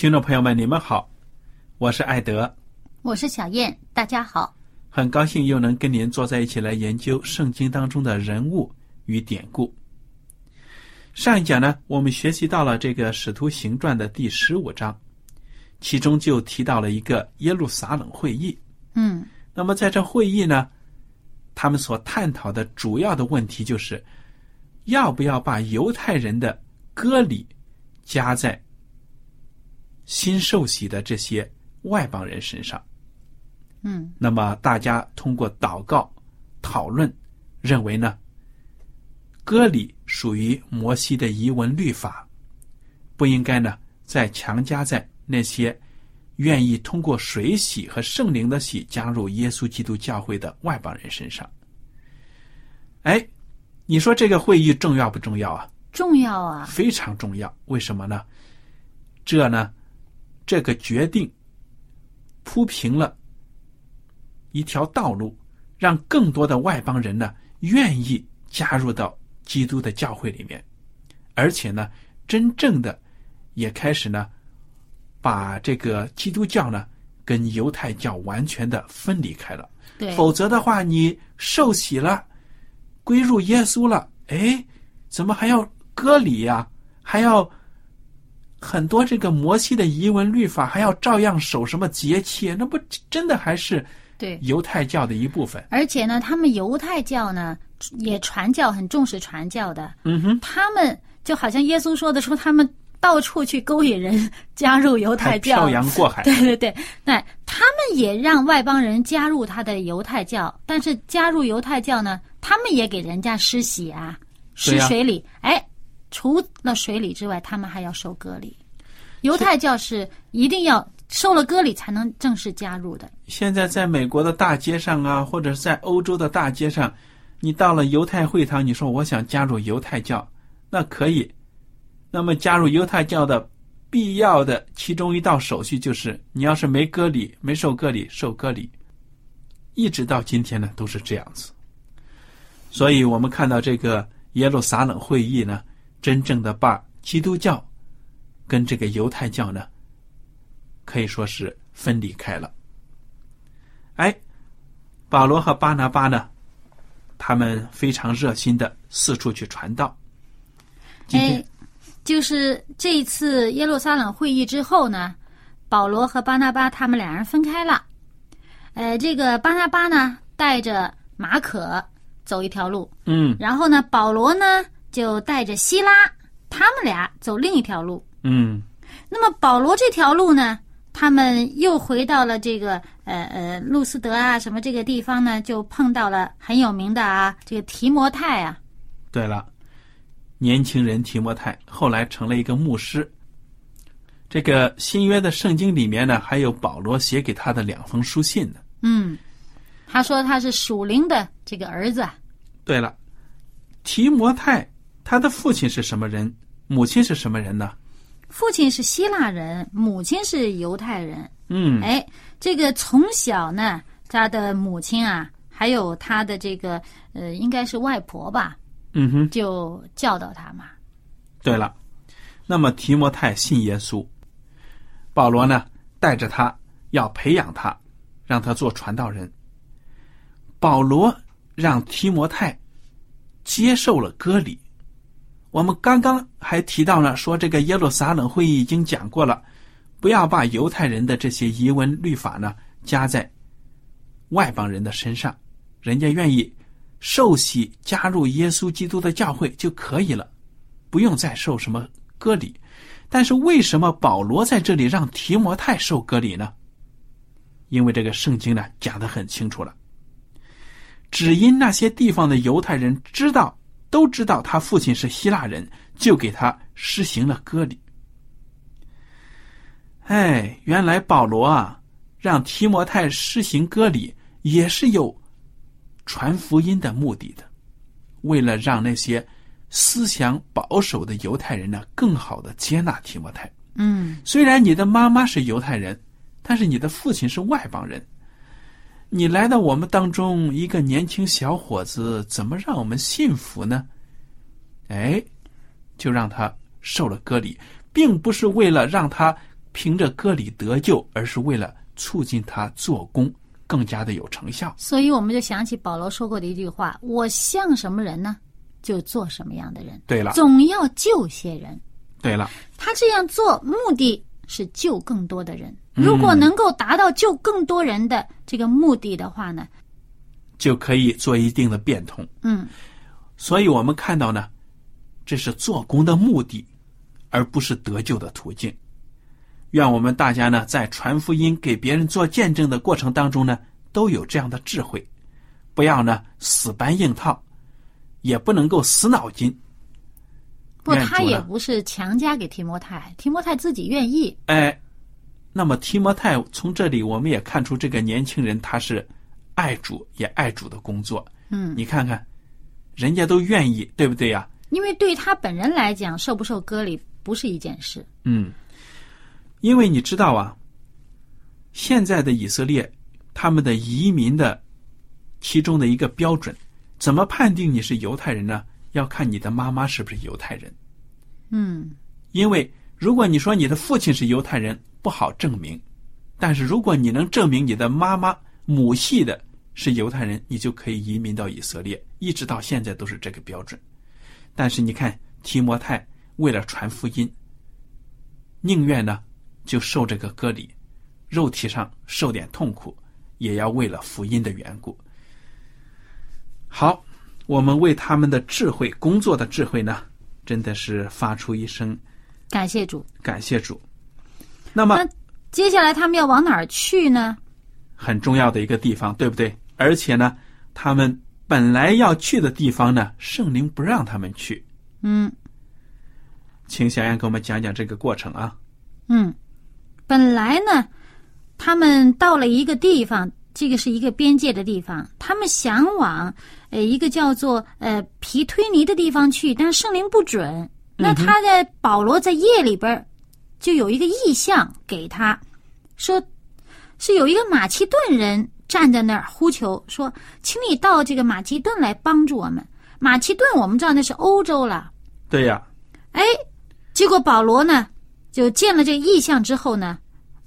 听众朋友们，你们好，我是艾德，我是小燕，大家好。很高兴又能跟您坐在一起来研究圣经当中的人物与典故。上一讲呢，我们学习到了这个《使徒行传》的第十五章，其中就提到了一个耶路撒冷会议。嗯，那么在这会议呢，他们所探讨的主要的问题就是，要不要把犹太人的割礼加在新受洗的这些外邦人身上。嗯那么大家通过祷告讨论，认为呢，割礼属于摩西的遗文律法，不应该呢再强加在那些愿意通过水洗和圣灵的洗加入耶稣基督教会的外邦人身上。哎，你说这个会议重要不重要啊？重要啊。非常重要。为什么呢？这呢，这个决定铺平了一条道路，让更多的外邦人呢愿意加入到基督的教会里面，而且呢，真正的也开始呢，把这个基督教呢跟犹太教完全的分离开了。对，否则的话，你受洗了，归入耶稣了，哎，怎么还要割礼呀、还要很多这个摩西的遗文律法，还要照样守什么节气？那不真的还是对。犹太教的一部分？而且呢，他们犹太教呢也传教，很重视传教的。嗯哼，他们就好像耶稣说的，说他们到处去勾引人加入犹太教漂。洋过海。对对对，那他们也让外邦人加入他的犹太教，但是加入犹太教呢，他们也给人家施洗啊，施水礼。哎，除了水礼之外，他们还要受割礼。犹太教是一定要受了割礼才能正式加入的。现在在美国的大街上啊，或者是在欧洲的大街上，你到了犹太会堂，你说我想加入犹太教，那可以。那么加入犹太教的必要的其中一道手续就是，你要是没割礼、没受割礼，受割礼。一直到今天呢，都是这样子。所以我们看到这个耶路撒冷会议呢，真正的把基督教跟这个犹太教呢，可以说是分离开了。哎，保罗和巴拿巴呢，他们非常热心的四处去传道。今天哎，就是这一次耶路撒冷会议之后呢，保罗和巴拿巴他们两人分开了。呃，这个巴拿巴呢带着马可走一条路，嗯然后呢，保罗呢就带着希拉，他们俩走另一条路。嗯那么保罗这条路呢，他们又回到了这个呃呃路斯德啊什么这个地方呢，就碰到了很有名的啊这个提摩太啊，对了，年轻人提摩太后来成了一个牧师。这个新约的圣经里面呢，还有保罗写给他的两封书信呢。嗯，他说他是属灵的这个儿子。对了，提摩太他的父亲是什么人？母亲是什么人呢？父亲是希腊人，母亲是犹太人。嗯，哎，这个从小呢，他的母亲啊，还有他的这个呃，应该是外婆吧，嗯哼，就教导他嘛。对了，那么提摩太信耶稣，保罗呢带着他要培养他，让他做传道人。保罗让提摩太接受了割礼。我们刚刚还提到了，说这个耶路撒冷会议已经讲过了，不要把犹太人的这些遗文律法呢加在外邦人的身上，人家愿意受洗加入耶稣基督的教会就可以了，不用再受什么割礼。但是为什么保罗在这里让提摩太受割礼呢？因为这个圣经呢讲的很清楚了，只因那些地方的犹太人知道。都知道他父亲是希腊人，就给他施行了割礼。哎，原来保罗啊，让提摩太施行割礼，也是有传福音的目的的，为了让那些思想保守的犹太人呢，更好的接纳提摩太。嗯，虽然你的妈妈是犹太人，但是你的父亲是外邦人。你来到我们当中，一个年轻小伙子，怎么让我们信服呢？哎，就让他受了割礼，并不是为了让他凭着割礼得救，而是为了促进他做工更加的有成效。所以我们就想起保罗说过的一句话：“我像什么人呢，就做什么样的人。”对了，总要救些人。对了，他这样做目的是救更多的人。如果能够达到救更多人的这个目的的话呢，就可以做一定的变通。嗯，所以我们看到呢，这是做工的目的，而不是得救的途径。愿我们大家呢，在传福音、给别人做见证的过程当中呢，都有这样的智慧，不要呢死搬硬套，也不能够死脑筋。不，他也不是强加给提摩太，提摩太自己愿意。哎。那么提摩太从这里我们也看出这个年轻人他是爱主也爱主的工作。嗯，你看看，人家都愿意，对不对呀？因为对他本人来讲，受不受割礼不是一件事。嗯，因为你知道啊，现在的以色列他们的移民的其中的一个标准，怎么判定你是犹太人呢？要看你的妈妈是不是犹太人。嗯，因为如果你说你的父亲是犹太人。不好证明，但是如果你能证明你的妈妈母系的是犹太人，你就可以移民到以色列，一直到现在都是这个标准。但是你看提摩太为了传福音，宁愿呢就受这个割礼，肉体上受点痛苦，也要为了福音的缘故。好，我们为他们的智慧工作的智慧呢，真的是发出一声感谢主，感谢主。那么，接下来他们要往哪儿去呢？很重要的一个地方，对不对？而且呢，他们本来要去的地方呢，圣灵不让他们去。嗯，请小燕给我们讲讲这个过程啊。嗯，本来呢，他们到了一个地方，这个是一个边界的地方，他们想往呃一个叫做呃皮推尼的地方去，但是圣灵不准。那他在保罗在夜里边。就有一个意象给他，说，是有一个马其顿人站在那儿呼求，说，请你到这个马其顿来帮助我们。马其顿我们知道那是欧洲了，对呀。哎，结果保罗呢，就见了这个意象之后呢，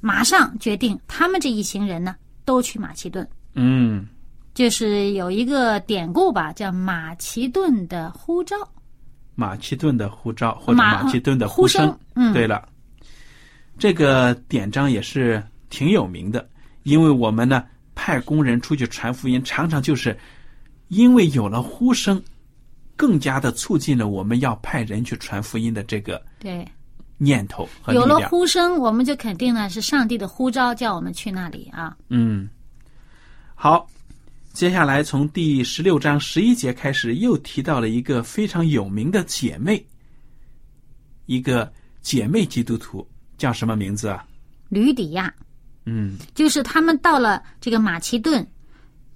马上决定他们这一行人呢都去马其顿。嗯，就是有一个典故吧，叫马其顿的呼召。马其顿的呼召或者马其顿的呼声。嗯，对了。这个典章也是挺有名的，因为我们呢派工人出去传福音，常常就是因为有了呼声，更加的促进了我们要派人去传福音的这个对念头和有了呼声，我们就肯定呢是上帝的呼召，叫我们去那里啊。嗯，好，接下来从第十六章十一节开始，又提到了一个非常有名的姐妹，一个姐妹基督徒。叫什么名字啊？吕底亚，嗯，就是他们到了这个马其顿，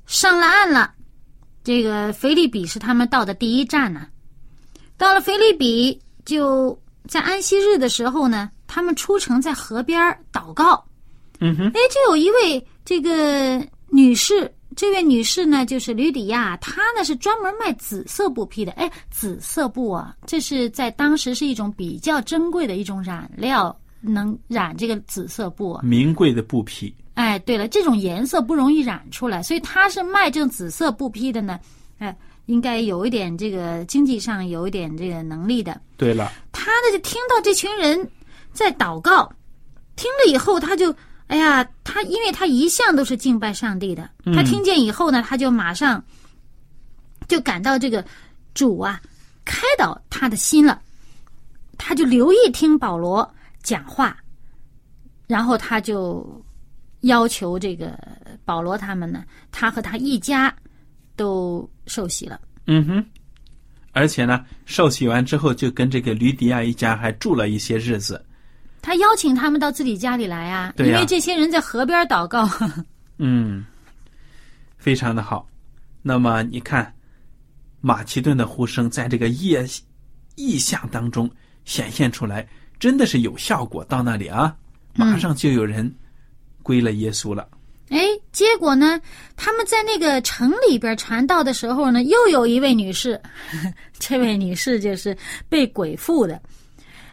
上了岸了。这个腓利比是他们到的第一站呢。到了腓利比，就在安息日的时候呢，他们出城在河边祷告。嗯哼，哎，就有一位这个女士，这位女士呢，就是吕底亚，她呢是专门卖紫色布匹的。哎，紫色布啊，这是在当时是一种比较珍贵的一种染料，能染这个紫色布啊。名贵的布匹。哎，对了，这种颜色不容易染出来，所以他是卖这种紫色布匹的呢。哎，应该有一点这个经济上有一点这个能力的。对了，他呢就听到这群人在祷告，听了以后他就。哎呀，他因为他一向都是敬拜上帝的，他听见以后呢，他就马上就感到这个主啊开导他的心了，他就留意听保罗讲话，然后他就要求这个保罗他们呢，他和他一家都受洗了。嗯哼，而且呢，受洗完之后就跟这个吕迪亚一家还住了一些日子。他邀请他们到自己家里来啊，因为这些人在河边祷告。嗯，非常的好。那么你看，马其顿的呼声在这个夜意象当中显现出来，真的是有效果。到那里啊，马上就有人归了耶稣了。哎，结果呢，他们在那个城里边传道的时候呢，又有一位女士，这位女士就是被鬼附的。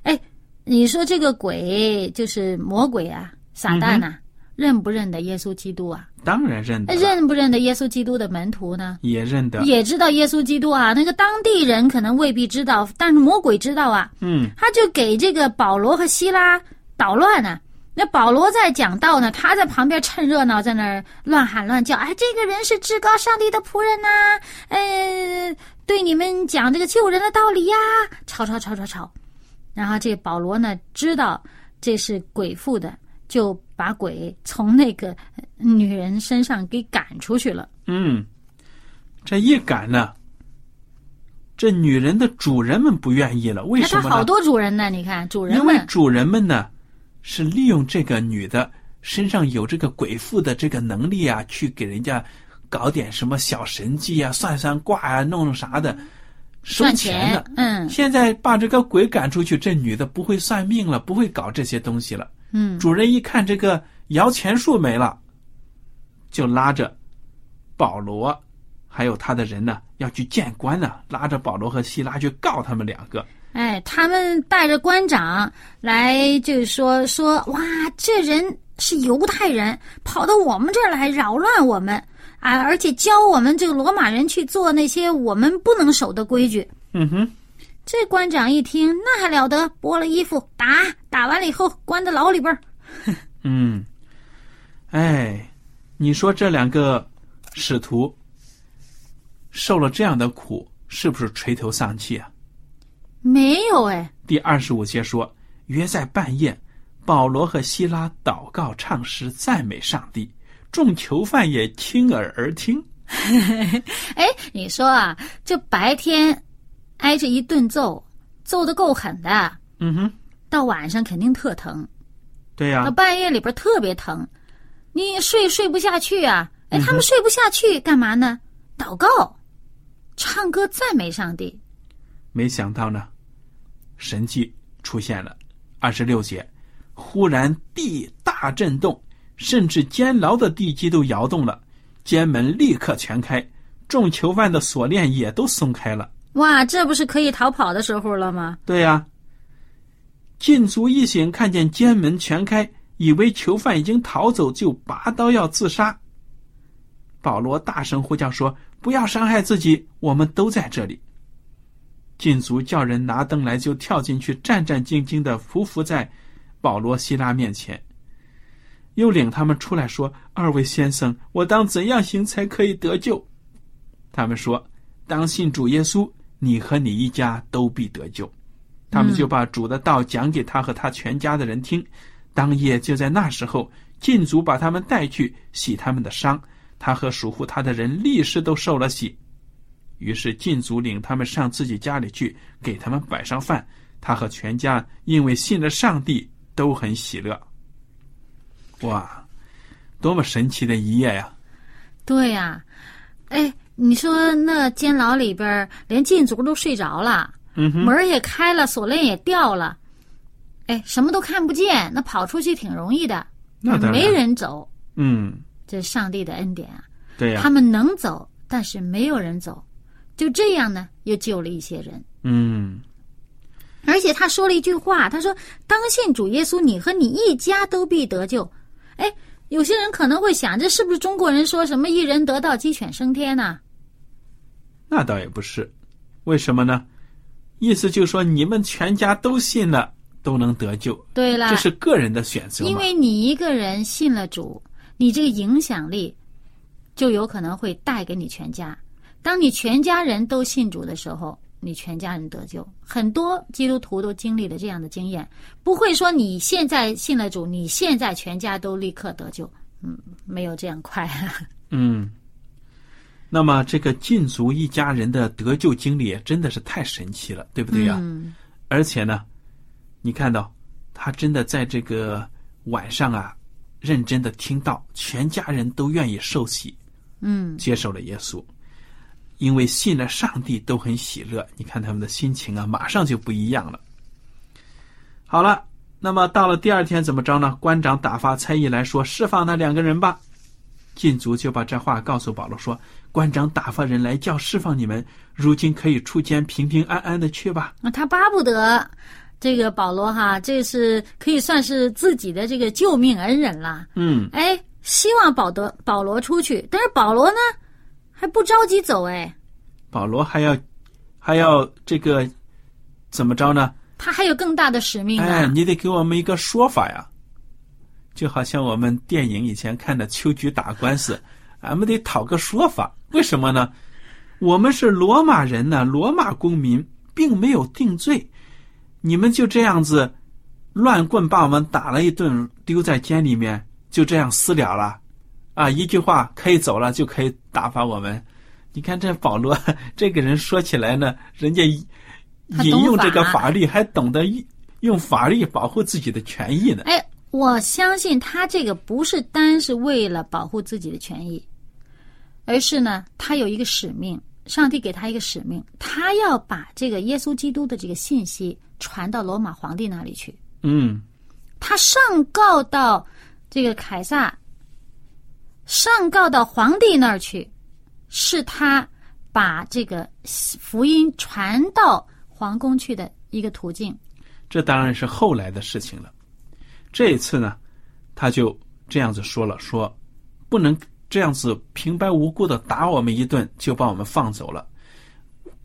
哎。你说这个鬼就是魔鬼啊，撒旦呐，认不认得耶稣基督啊？当然认得。认不认得耶稣基督的门徒呢？也认得。也知道耶稣基督啊，那个当地人可能未必知道，但是魔鬼知道啊。嗯。他就给这个保罗和希拉捣乱呢。那保罗在讲道呢，他在旁边趁热闹，在那儿乱喊乱叫。哎，这个人是至高上帝的仆人呐，呃，对你们讲这个救人的道理呀，吵吵吵吵吵。然后这保罗呢，知道这是鬼附的，就把鬼从那个女人身上给赶出去了。嗯，这一赶呢，这女人的主人们不愿意了。为什么？好多主人呢，你看主人。因为主人们呢，是利用这个女的身上有这个鬼附的这个能力啊，去给人家搞点什么小神迹啊，算算卦啊，弄弄啥的。收钱的，嗯，现在把这个鬼赶出去，这女的不会算命了，不会搞这些东西了。嗯，主人一看这个摇钱树没了，就拉着保罗还有他的人呢，要去见官呢，拉着保罗和希拉去告他们两个。哎，他们带着官长来，就是说说，哇，这人是犹太人，跑到我们这儿来扰乱我们。啊！而且教我们这个罗马人去做那些我们不能守的规矩。嗯哼，这官长一听，那还了得！剥了衣服打，打完了以后关在牢里边儿。嗯，哎，你说这两个使徒受了这样的苦，是不是垂头丧气啊？没有哎。第二十五节说，约在半夜，保罗和希拉祷告、唱诗、赞美上帝。众囚犯也亲耳而听。哎，你说啊，这白天挨着一顿揍，揍的够狠的。嗯哼，到晚上肯定特疼。对呀，到半夜里边特别疼，你睡睡不下去啊。哎，他们睡不下去干嘛呢？祷告、唱歌、赞美上帝。没想到呢，神迹出现了。二十六节，忽然地大震动。甚至监牢的地基都摇动了，监门立刻全开，众囚犯的锁链也都松开了。哇，这不是可以逃跑的时候了吗？对呀。禁足一醒，看见监门全开，以为囚犯已经逃走，就拔刀要自杀。保罗大声呼叫说：“不要伤害自己，我们都在这里。”禁足叫人拿灯来，就跳进去，战战兢兢的匍匐在保罗、希拉面前。又领他们出来说：“二位先生，我当怎样行才可以得救？”他们说：“当信主耶稣，你和你一家都必得救。”他们就把主的道讲给他和他全家的人听。当夜就在那时候，禁足把他们带去洗他们的伤。他和属乎他的人立时都受了洗。于是禁足领他们上自己家里去，给他们摆上饭。他和全家因为信了上帝，都很喜乐。哇，多么神奇的一夜呀！对呀、哎，你说那监牢里边连禁足都睡着了，嗯，门也开了，锁链也掉了，哎，什么都看不见，那跑出去挺容易的，没人走，嗯，这是上帝的恩典啊。对呀、他们能走，但是没有人走，就这样呢，又救了一些人。嗯，而且他说了一句话，他说：“当信主耶稣，你和你一家都必得救。”哎，有些人可能会想，这是不是中国人说什么“一人得道，鸡犬升天”呢？那倒也不是，为什么呢？意思就是说，你们全家都信了，都能得救，对了这，是个人的选择。因为你一个人信了主，你这个影响力就有可能会带给你全家。当你全家人都信主的时候，你全家人得救。很多基督徒都经历了这样的经验，不会说你现在信了主，你现在全家都立刻得救。嗯，没有这样快。嗯，那么这个禁足一家人的得救经历真的是太神奇了，对不对呀、嗯，而且呢，你看到他真的在这个晚上啊，认真的听到，全家人都愿意受洗，嗯，接受了耶稣，因为信了上帝都很喜乐。你看他们的心情啊，马上就不一样了。好了，那么到了第二天怎么着呢？官长打发差役来说，释放那两个人吧。禁足就把这话告诉保罗说：“官长打发人来叫释放你们，如今可以出监，平平安安的去吧。那他巴不得这个保罗哈，这是可以算是自己的这个救命恩人了。”嗯，哎，希望保德保罗出去，但是保罗呢还不着急走，哎，保罗还要还要这个怎么着呢？他还有更大的使命哎，你得给我们一个说法呀。就好像我们电影以前看的秋菊打官司，俺们得讨个说法。为什么呢？我们是罗马人呢，罗马公民，并没有定罪，你们就这样子乱棍把我们打了一顿，丢在监里面，就这样私了了，啊，一句话可以走了，就可以打发我们。你看这保罗 这个人说起来呢，人家引用这个法法律，还懂得用法律保护自己的权益呢。哎，我相信他这个不是单是为了保护自己的权益，而是呢，他有一个使命，上帝给他一个使命，他要把这个耶稣基督的这个信息传到罗马皇帝那里去。嗯他上告到这个凯撒，上告到皇帝那儿去，是他把这个福音传到皇宫去的一个途径。这当然是后来的事情了。这一次呢，他就这样子说了，说不能这样子平白无故的打我们一顿就把我们放走了，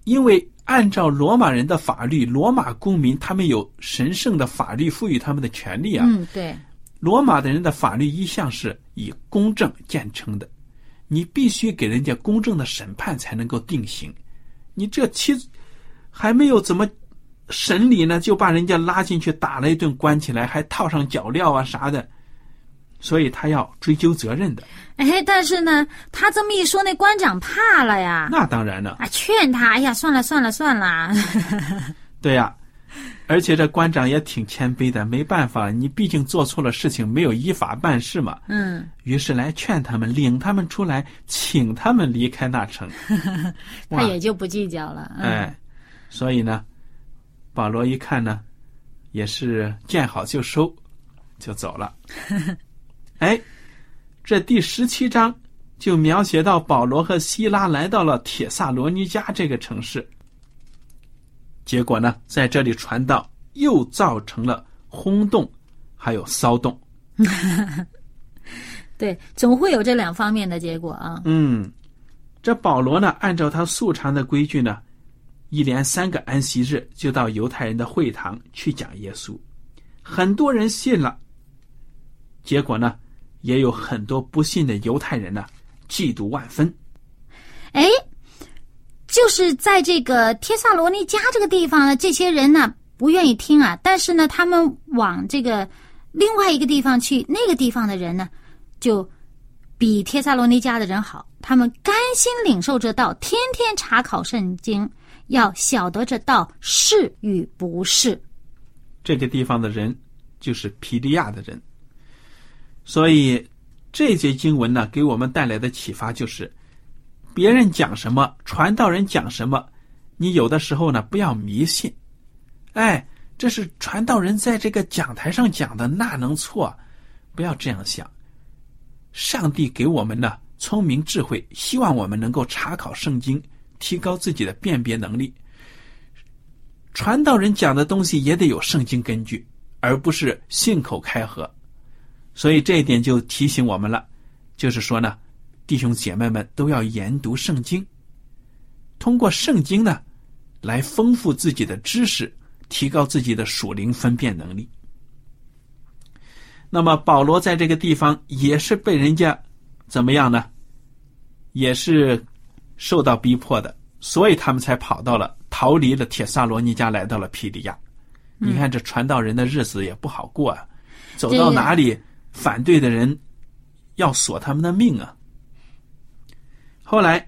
因为按照罗马人的法律，罗马公民他们有神圣的法律赋予他们的权利啊。嗯，对，罗马的人的法律一向是以公正见称的，你必须给人家公正的审判才能够定刑。你这期还没有怎么审理呢，就把人家拉进去打了一顿，关起来，还套上脚镣啊啥的，所以他要追究责任的。哎，但是呢，他这么一说，那官长怕了呀，那当然了，啊，劝他，哎呀，算了算了算了，对呀、而且这官长也挺谦卑的，没办法，你毕竟做错了事情，没有依法办事嘛。嗯，于是来劝他们，领他们出来，请他们离开那城。他也就不计较了。嗯、哎，所以呢，保罗一看呢，也是见好就收，就走了。哎，这第十七章就描写到保罗和希拉来到了铁萨罗尼加这个城市，结果呢，在这里传道又造成了轰动，还有骚动。对，总会有这两方面的结果啊。嗯，这保罗呢，按照他素常的规矩呢，一连三个安息日就到犹太人的会堂去讲耶稣，很多人信了。结果呢，也有很多不信的犹太人呢，嫉妒万分。哎，就是在这个帖萨罗尼迦这个地方呢，这些人呢不愿意听啊，但是呢，他们往这个另外一个地方去，那个地方的人呢，就比帖萨罗尼迦的人好，他们甘心领受这道，天天查考圣经，要晓得这道是与不是。这个地方的人就是皮利亚的人，所以这节经文呢，给我们带来的启发就是，别人讲什么，传道人讲什么，你有的时候呢不要迷信。哎，这是传道人在这个讲台上讲的，那能错？不要这样想。上帝给我们呢聪明智慧，希望我们能够查考圣经，提高自己的辨别能力。传道人讲的东西也得有圣经根据，而不是信口开河。所以这一点就提醒我们了，就是说呢，弟兄姐妹们都要研读圣经，通过圣经呢，来丰富自己的知识，提高自己的属灵分辨能力。那么保罗在这个地方也是被人家怎么样呢？也是受到逼迫的，所以他们才跑到了逃离了铁萨罗尼加，来到了皮利亚。你看这传道人的日子也不好过啊，走到哪里。反对的人要索他们的命啊！后来，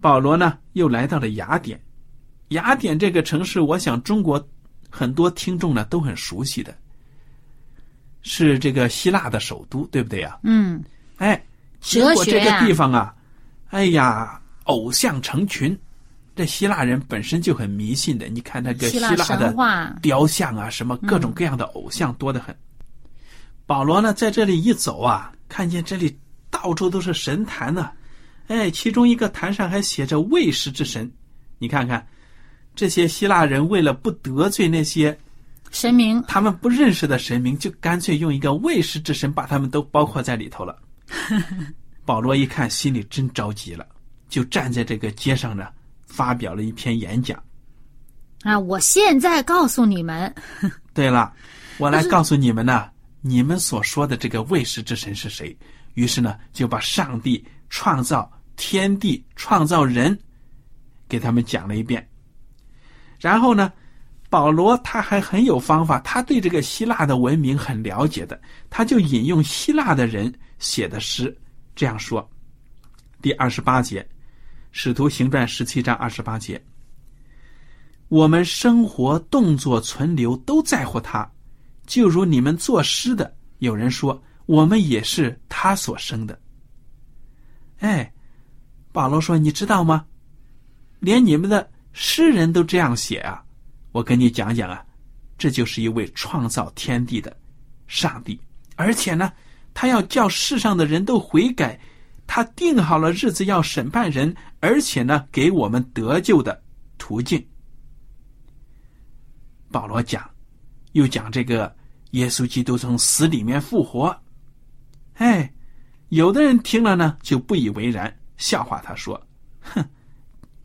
保罗呢又来到了雅典。雅典这个城市，我想中国很多听众呢都很熟悉的，是这个希腊的首都，对不对呀？嗯，哎，结果这个地方啊，哎呀，偶像成群。这希腊人本身就很迷信的，你看那个希腊的雕像啊，什么各种各样的偶像多得很。保罗呢，在这里一走啊，看见这里到处都是神坛呢、啊，哎，其中一个坛上还写着“卫士之神”。你看看，这些希腊人为了不得罪那些神明，他们不认识的神明，就干脆用一个“卫士之神”把他们都包括在里头了。保罗一看，心里真着急了，就站在这个街上呢，发表了一篇演讲。啊，我现在告诉你们。对了，我来告诉你们呢。你们所说的这个卫士之神是谁？于是呢，就把上帝创造天地、创造人，给他们讲了一遍。然后呢，保罗他还很有方法，他对这个希腊的文明很了解的，他就引用希腊的人写的诗，这样说：第二十八节，《使徒行传》十七章二十八节，我们生活、动作、存留都在乎他。就如你们作诗的，有人说我们也是他所生的。哎，保罗说：“你知道吗？连你们的诗人都这样写啊！我跟你讲讲啊，这就是一位创造天地的上帝，而且呢，他要叫世上的人都悔改，他定好了日子要审判人，而且呢，给我们得救的途径。”保罗讲，又讲这个。耶稣基督从死里面复活，哎，有的人听了呢就不以为然，笑话他说：“哼，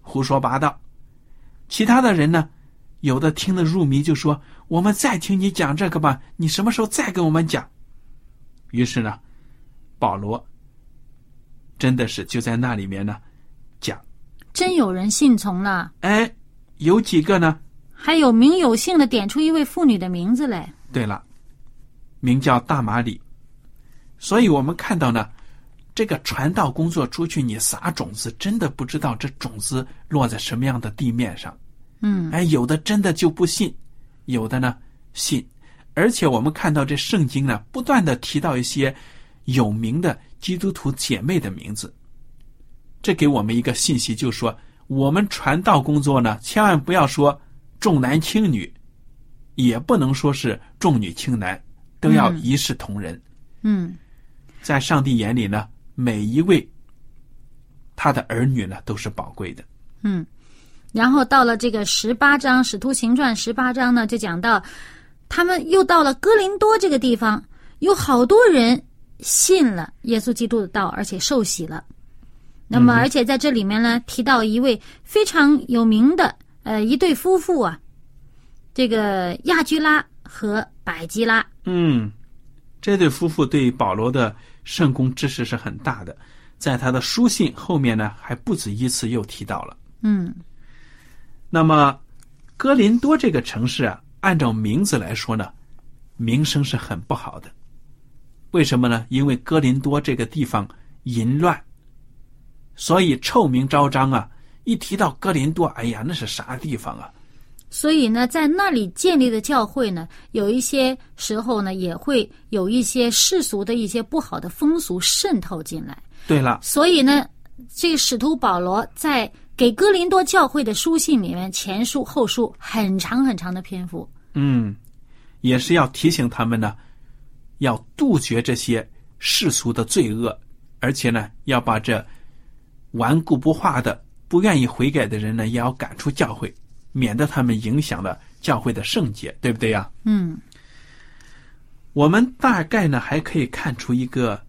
胡说八道。”其他的人呢，有的听得入迷，就说：“我们再听你讲这个吧，你什么时候再给我们讲？”于是呢，保罗真的是就在那里面呢讲，真有人信从了。哎，有几个呢？还有名有姓的点出一位妇女的名字来。对了。名叫大马里，所以我们看到呢，这个传道工作出去，你撒种子，真的不知道这种子落在什么样的地面上。嗯，哎，有的真的就不信，有的呢信，而且我们看到这圣经呢，不断的提到一些有名的基督徒姐妹的名字，这给我们一个信息，就是说我们传道工作呢，千万不要说重男轻女，也不能说是重女轻男。都要一视同仁。嗯，在上帝眼里呢，每一位他的儿女呢都是宝贵的。嗯，然后到了这个十八章《使徒行传》十八章呢，就讲到他们又到了哥林多这个地方，有好多人信了耶稣基督的道，而且受洗了。那么，而且在这里面呢，提到一位非常有名的呃一对夫妇啊，这个亚居拉和百基拉。嗯，这对夫妇对保罗的圣功支持是很大的，在他的书信后面呢，还不止一次又提到了。嗯，那么哥林多这个城市啊，按照名字来说呢，名声是很不好的。为什么呢？因为哥林多这个地方淫乱，所以臭名昭彰啊。一提到哥林多，哎呀，那是啥地方啊？所以呢，在那里建立的教会呢，有一些时候呢，也会有一些世俗的一些不好的风俗渗透进来。对了，所以呢，这个使徒保罗在给哥林多教会的书信里面，前书后书很长很长的篇幅。嗯，也是要提醒他们呢，要杜绝这些世俗的罪恶，而且呢，要把这顽固不化的、不愿意悔改的人呢，也要赶出教会。免得他们影响了教会的圣洁，对不对呀？嗯，我们大概呢还可以看出一个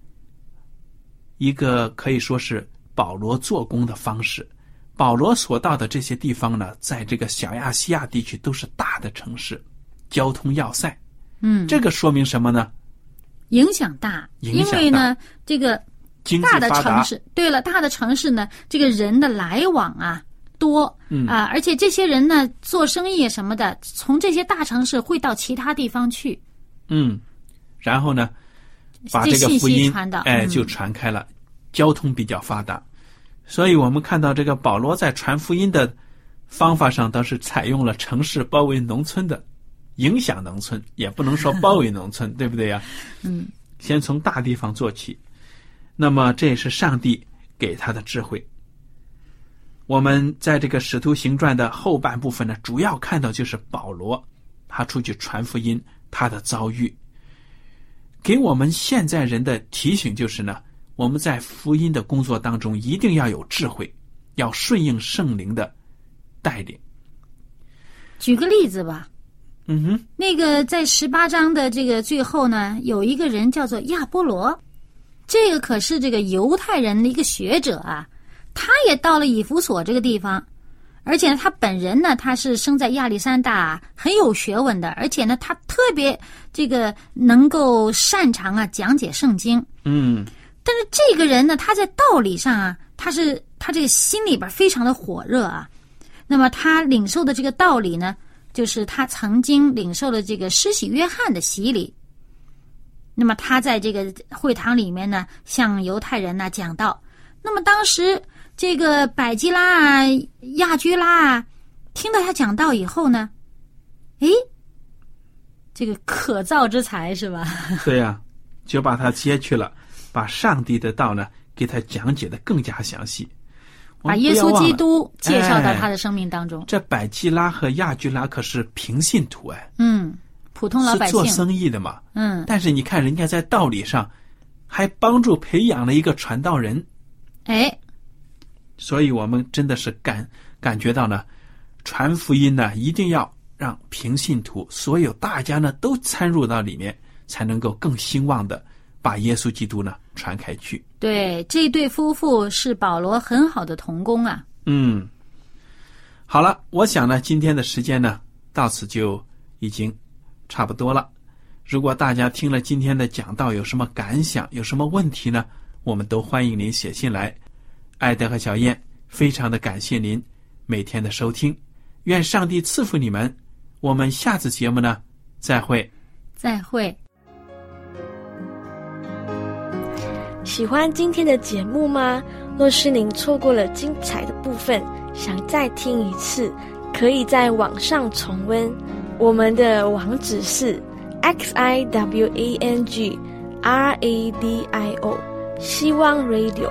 一个可以说是保罗做工的方式。保罗所到的这些地方呢，在这个小亚细亚地区都是大的城市，交通要塞。嗯，这个说明什么呢？影响大，影响大因为呢，这个大的，城市，对了，大的城市呢，这个人的来往啊多，嗯啊，而且这些人呢做生意什么的，从这些大城市会到其他地方去，嗯，然后呢，把这这个福音哎嗯就传开了，交通比较发达，所以我们看到这个保罗在传福音的方法上，倒是采用了城市包围农村的，影响农村，也不能说包围农村，对不对呀？嗯，先从大地方做起，那么这也是上帝给他的智慧。我们在这个《使徒行传》的后半部分呢，主要看到就是保罗他出去传福音他的遭遇，给我们现在人的提醒就是呢，我们在福音的工作当中一定要有智慧，要顺应圣灵的带领。举个例子吧，嗯哼，那个在十八章的这个最后呢，有一个人叫做亚波罗，这个可是这个犹太人的一个学者啊，他也到了以弗所这个地方，而且呢，他本人呢，他是生在亚历山大，很有学问的，而且呢，他特别这个能够擅长啊讲解圣经。嗯但是这个人呢，他在道理上啊，他是他这个心里边非常的火热啊。那么他领受的这个道理呢，就是他曾经领受了这个施洗约翰的洗礼。那么他在这个会堂里面呢，向犹太人呢讲道。那么当时这个百基拉啊、亚居拉啊，听到他讲道以后呢，诶，这个可造之才是吧？对呀、就把他接去了，把上帝的道呢给他讲解的更加详细。把耶稣基督介绍到哎他的生命当中。这百基拉和亚居拉可是平信徒哎，嗯，普通老百姓做，生意的嘛。嗯，但是你看人家在道理上，还帮助培养了一个传道人，哎，所以我们真的是感感觉到呢，传福音呢一定要让平信徒所有大家呢都参入到里面，才能够更兴旺的把耶稣基督呢传开去。对，这对夫妇是保罗很好的童工啊。嗯，好了，我想呢，今天的时间呢，到此就已经差不多了。如果大家听了今天的讲道有什么感想，有什么问题呢，我们都欢迎您写信来。艾德和小燕非常的感谢您每天的收听，愿上帝赐福你们。我们下次节目呢，再会。再会。喜欢今天的节目吗？若是您错过了精彩的部分，想再听一次，可以在网上重温。我们的网址是 x i w a n g r a d i o 希望 Radio，